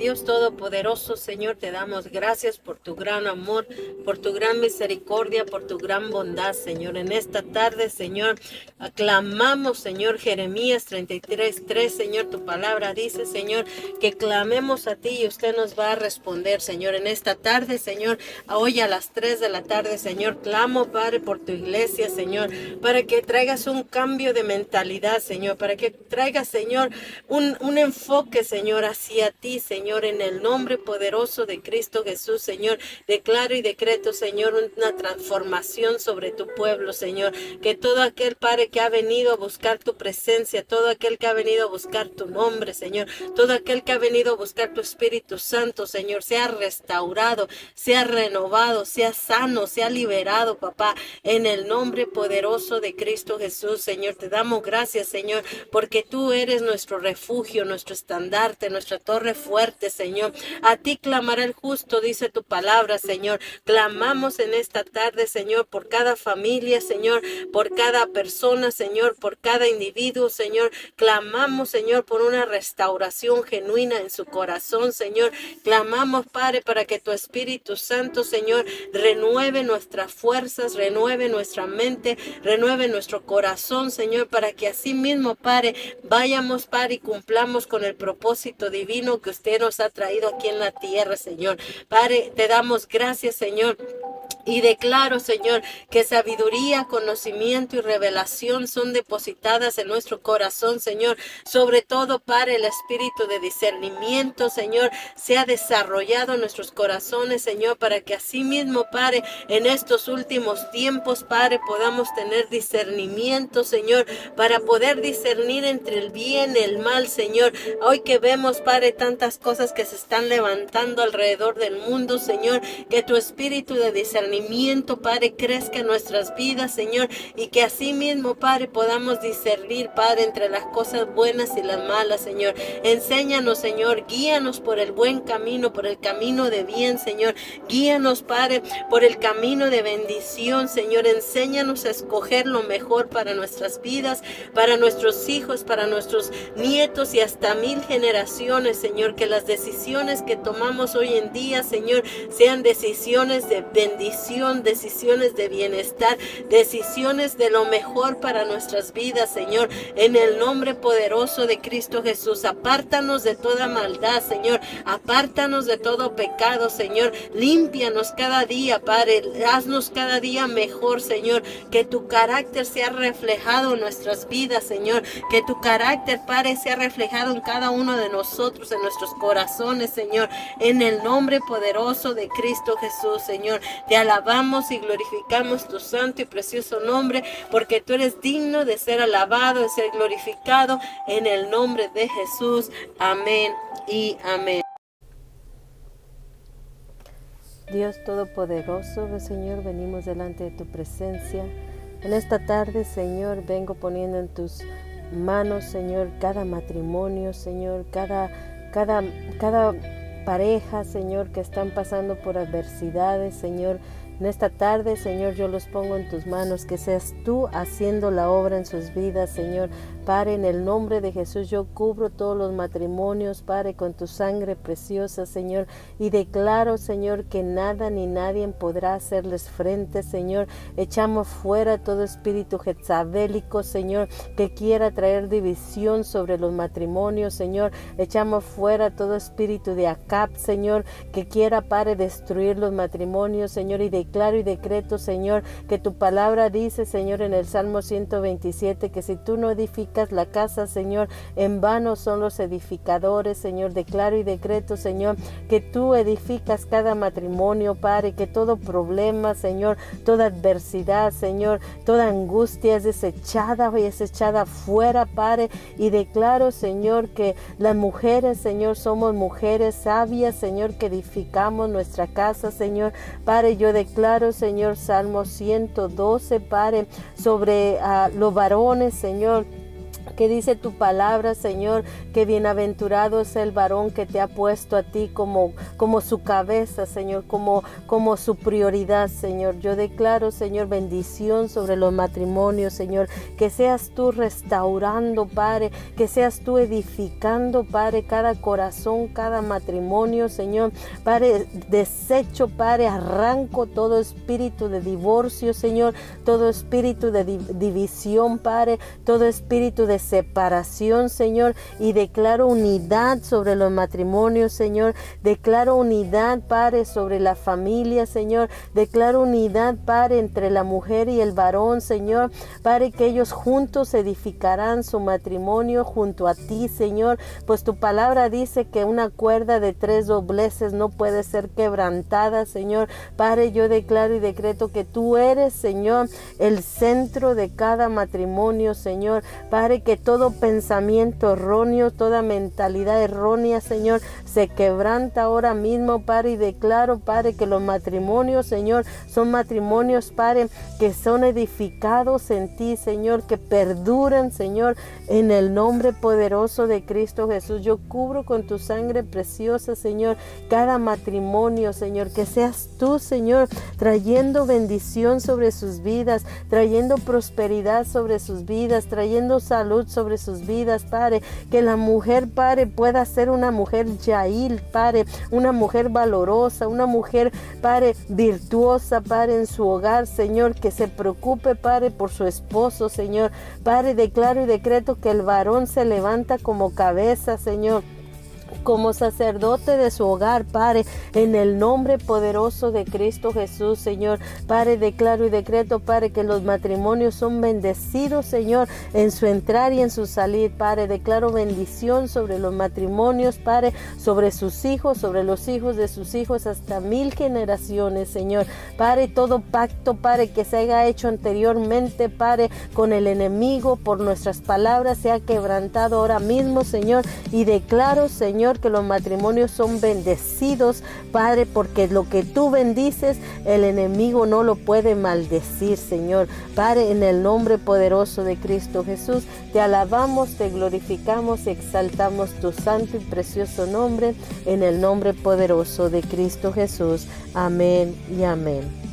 Dios Todopoderoso, Señor, te damos gracias por tu gran amor, por tu gran misericordia, por tu gran bondad, Señor. En esta tarde, Señor, aclamamos, Señor, Jeremías 33, 3, Señor, tu palabra dice, Señor, que clamemos a ti y usted nos va a responder, Señor. En esta tarde, Señor, hoy a las 3 de la tarde, Señor, clamo, Padre, por tu iglesia, Señor, para que traigas un cambio de mentalidad, Señor, para que traigas, Señor, un, un enfoque, Señor, hacia ti, Señor en el nombre poderoso de Cristo Jesús, Señor. Declaro y decreto, Señor, una transformación sobre tu pueblo, Señor. Que todo aquel Padre que ha venido a buscar tu presencia, todo aquel que ha venido a buscar tu nombre, Señor, todo aquel que ha venido a buscar tu Espíritu Santo, Señor, sea restaurado, sea renovado, sea sano, sea liberado, papá, en el nombre poderoso de Cristo Jesús, Señor. Te damos gracias, Señor, porque tú eres nuestro refugio, nuestro estandarte, nuestra torre fuerte Señor. A ti clamará el justo, dice tu palabra, Señor. Clamamos en esta tarde, Señor, por cada familia, Señor, por cada persona, Señor, por cada individuo, Señor. Clamamos, Señor, por una restauración genuina en su corazón, Señor. Clamamos, Padre, para que tu Espíritu Santo, Señor, renueve nuestras fuerzas, renueve nuestra mente, renueve nuestro corazón, Señor, para que así mismo, Padre, vayamos, Padre, y cumplamos con el propósito divino que usted nos ha traído aquí en la tierra, Señor. Padre, te damos gracias, Señor. Y declaro, Señor, que sabiduría, conocimiento y revelación son depositadas en nuestro corazón, Señor. Sobre todo, para el espíritu de discernimiento, Señor, sea desarrollado en nuestros corazones, Señor, para que así mismo, Padre, en estos últimos tiempos, Padre, podamos tener discernimiento, Señor, para poder discernir entre el bien y el mal, Señor. Hoy que vemos, Padre, tantas cosas que se están levantando alrededor del mundo, Señor, que tu espíritu de discernimiento Padre, crezca en nuestras vidas, Señor, y que así mismo, Padre, podamos discernir, Padre, entre las cosas buenas y las malas, Señor. Enséñanos, Señor, guíanos por el buen camino, por el camino de bien, Señor. Guíanos, Padre, por el camino de bendición, Señor. Enséñanos a escoger lo mejor para nuestras vidas, para nuestros hijos, para nuestros nietos y hasta mil generaciones, Señor. Que las decisiones que tomamos hoy en día, Señor, sean decisiones de bendición decisiones de bienestar, decisiones de lo mejor para nuestras vidas, Señor, en el nombre poderoso de Cristo Jesús. Apártanos de toda maldad, Señor. Apártanos de todo pecado, Señor. Límpianos cada día, Padre. Haznos cada día mejor, Señor. Que tu carácter sea reflejado en nuestras vidas, Señor. Que tu carácter, Padre, sea reflejado en cada uno de nosotros, en nuestros corazones, Señor. En el nombre poderoso de Cristo Jesús, Señor. Alabamos y glorificamos tu santo y precioso nombre, porque tú eres digno de ser alabado, de ser glorificado en el nombre de Jesús. Amén y amén. Dios Todopoderoso, Señor, venimos delante de tu presencia. En esta tarde, Señor, vengo poniendo en tus manos, Señor, cada matrimonio, Señor, cada, cada, cada parejas, Señor, que están pasando por adversidades, Señor. En esta tarde, Señor, yo los pongo en tus manos, que seas tú haciendo la obra en sus vidas, Señor. Padre, en el nombre de Jesús yo cubro todos los matrimonios, Padre, con tu sangre preciosa, Señor, y declaro, Señor, que nada ni nadie podrá hacerles frente, Señor. Echamos fuera todo espíritu jezabélico, Señor, que quiera traer división sobre los matrimonios, Señor. Echamos fuera todo espíritu de Acap, Señor, que quiera, Padre, destruir los matrimonios, Señor, y declaro y decreto, Señor, que tu palabra dice, Señor, en el Salmo 127, que si tú no edificas la casa, Señor. En vano son los edificadores, Señor. Declaro y decreto, Señor, que tú edificas cada matrimonio, Padre, que todo problema, Señor, toda adversidad, Señor, toda angustia es desechada y es echada fuera, Padre. Y declaro, Señor, que las mujeres, Señor, somos mujeres sabias, Señor, que edificamos nuestra casa, Señor. Padre, yo declaro, Señor, Salmo 112, Padre, sobre ah, los varones, Señor que dice tu palabra, Señor, que bienaventurado es el varón que te ha puesto a ti como, como su cabeza, Señor, como, como su prioridad, Señor. Yo declaro, Señor, bendición sobre los matrimonios, Señor, que seas tú restaurando, Padre, que seas tú edificando, Padre, cada corazón, cada matrimonio, Señor. Padre, desecho, Padre, arranco todo espíritu de divorcio, Señor, todo espíritu de división, Padre, todo espíritu de separación, Señor, y declaro unidad sobre los matrimonios, Señor. Declaro unidad, Padre, sobre la familia, Señor. Declaro unidad, Padre, entre la mujer y el varón, Señor. Padre, que ellos juntos edificarán su matrimonio junto a ti, Señor. Pues tu palabra dice que una cuerda de tres dobleces no puede ser quebrantada, Señor. Padre, yo declaro y decreto que tú eres, Señor, el centro de cada matrimonio, Señor. Padre, que todo pensamiento erróneo, toda mentalidad errónea, Señor, se quebranta ahora mismo, Padre, y declaro, Padre, que los matrimonios, Señor, son matrimonios, Padre, que son edificados en ti, Señor, que perduran, Señor, en el nombre poderoso de Cristo Jesús. Yo cubro con tu sangre preciosa, Señor, cada matrimonio, Señor, que seas tú, Señor, trayendo bendición sobre sus vidas, trayendo prosperidad sobre sus vidas, trayendo sobre sus vidas, Padre. Que la mujer, Padre, pueda ser una mujer yail, Padre, una mujer valorosa, una mujer, Padre, virtuosa, Padre, en su hogar, Señor, que se preocupe, Padre, por su esposo, Señor. Padre, declaro y decreto que el varón se levanta como cabeza, Señor como sacerdote de su hogar, Padre, en el nombre poderoso de Cristo Jesús, Señor. Padre, declaro y decreto, Padre, que los matrimonios son bendecidos, Señor, en su entrar y en su salir, Padre. Declaro bendición sobre los matrimonios, Padre, sobre sus hijos, sobre los hijos de sus hijos, hasta mil generaciones, Señor. Padre, todo pacto, Padre, que se haya hecho anteriormente, Padre, con el enemigo por nuestras palabras, se ha quebrantado ahora mismo, Señor. Y declaro, Señor, Señor, que los matrimonios son bendecidos, Padre, porque lo que tú bendices, el enemigo no lo puede maldecir, Señor. Padre, en el nombre poderoso de Cristo Jesús, te alabamos, te glorificamos, exaltamos tu santo y precioso nombre, en el nombre poderoso de Cristo Jesús. Amén y amén.